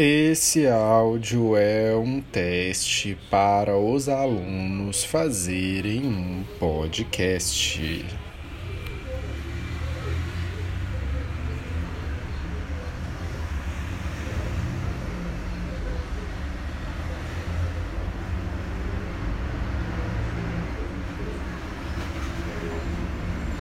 Esse áudio é um teste para os alunos fazerem um podcast.